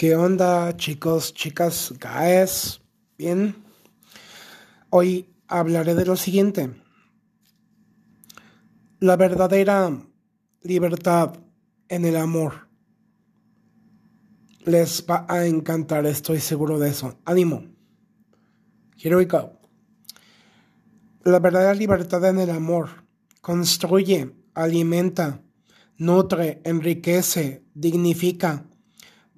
¿Qué onda, chicos, chicas, guys? Bien. Hoy hablaré de lo siguiente. La verdadera libertad en el amor. Les va a encantar, estoy seguro de eso. Ánimo. Here we go. La verdadera libertad en el amor construye, alimenta, nutre, enriquece, dignifica,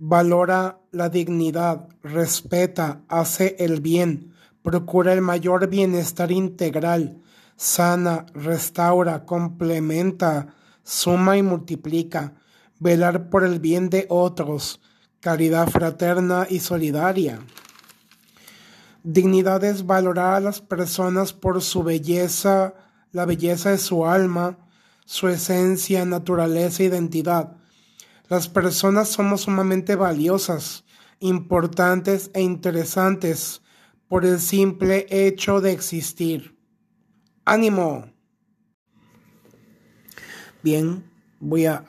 valora la dignidad, respeta, hace el bien, procura el mayor bienestar integral, sana, restaura, complementa, suma y multiplica, velar por el bien de otros, caridad fraterna y solidaria. Dignidad es valorar a las personas por su belleza, la belleza de su alma, su esencia, naturaleza, identidad. Las personas somos sumamente valiosas, importantes e interesantes por el simple hecho de existir. ¡Ánimo! Bien, voy a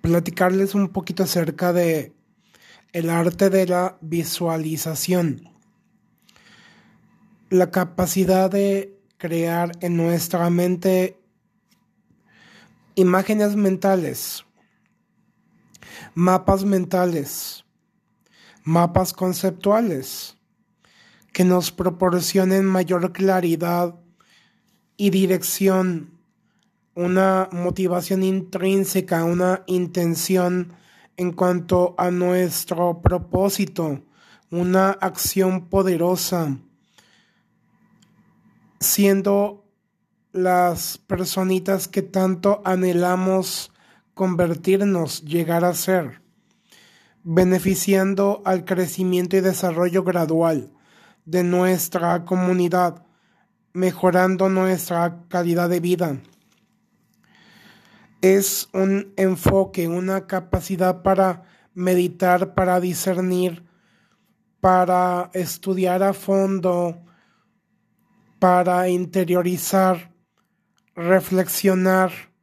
platicarles un poquito acerca de el arte de la visualización. La capacidad de crear en nuestra mente imágenes mentales, mapas mentales, mapas conceptuales que nos proporcionen mayor claridad y dirección, una motivación intrínseca, una intención en cuanto a nuestro propósito, una acción poderosa siendo las personitas que tanto anhelamos convertirnos, llegar a ser, beneficiando al crecimiento y desarrollo gradual de nuestra comunidad, mejorando nuestra calidad de vida. Es un enfoque, una capacidad para meditar, para discernir, para estudiar a fondo, para interiorizar, reflexionar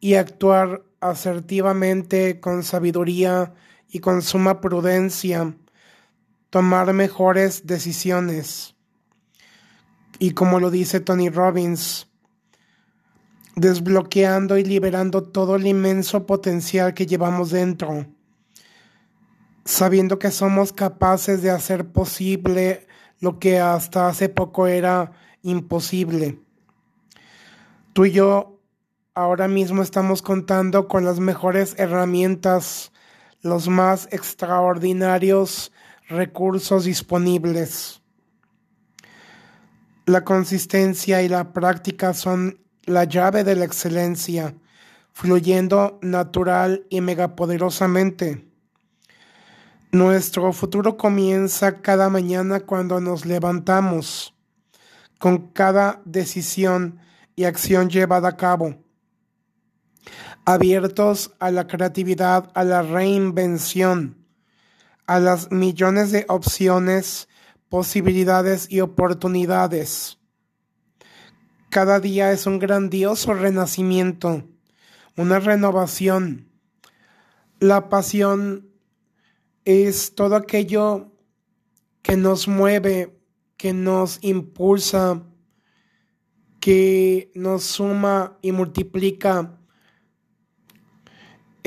y actuar asertivamente con sabiduría y con suma prudencia, tomar mejores decisiones. Y como lo dice Tony Robbins, desbloqueando y liberando todo el inmenso potencial que llevamos dentro, sabiendo que somos capaces de hacer posible lo que hasta hace poco era imposible. Tú y yo ahora mismo estamos contando con las mejores herramientas, los más extraordinarios recursos disponibles. La consistencia y la práctica son la llave de la excelencia, fluyendo natural y megapoderosamente. Nuestro futuro comienza cada mañana cuando nos levantamos, con cada decisión y acción llevada a cabo, abiertos a la creatividad, a la reinvención, a las millones de opciones, posibilidades y oportunidades. Cada día es un grandioso renacimiento, una renovación. La pasión es todo aquello que nos mueve, que nos impulsa, que nos suma y multiplica.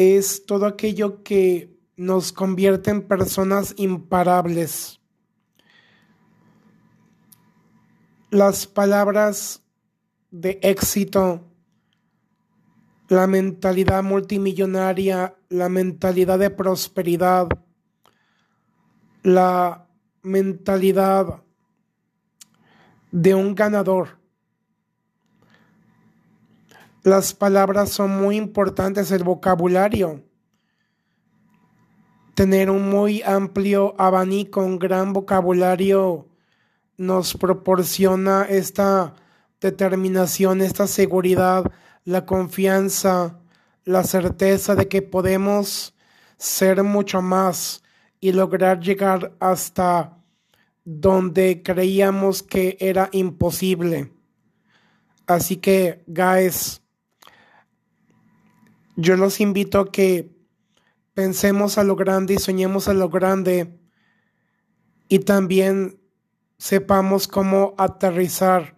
Es todo aquello que nos convierte en personas imparables. Las palabras de éxito, la mentalidad multimillonaria, la mentalidad de prosperidad, la mentalidad de un ganador. Las palabras son muy importantes, el vocabulario. Tener un muy amplio abanico, un gran vocabulario nos proporciona esta determinación, esta seguridad, la confianza, la certeza de que podemos ser mucho más y lograr llegar hasta donde creíamos que era imposible. Así que, guys, yo los invito a que pensemos a lo grande y soñemos a lo grande y también sepamos cómo aterrizar,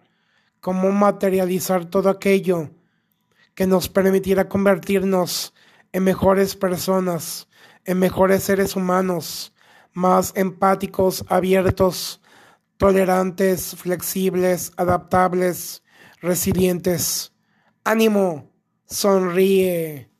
cómo materializar todo aquello que nos permitirá convertirnos en mejores personas, en mejores seres humanos, más empáticos, abiertos, tolerantes, flexibles, adaptables, resilientes. Ánimo, sonríe.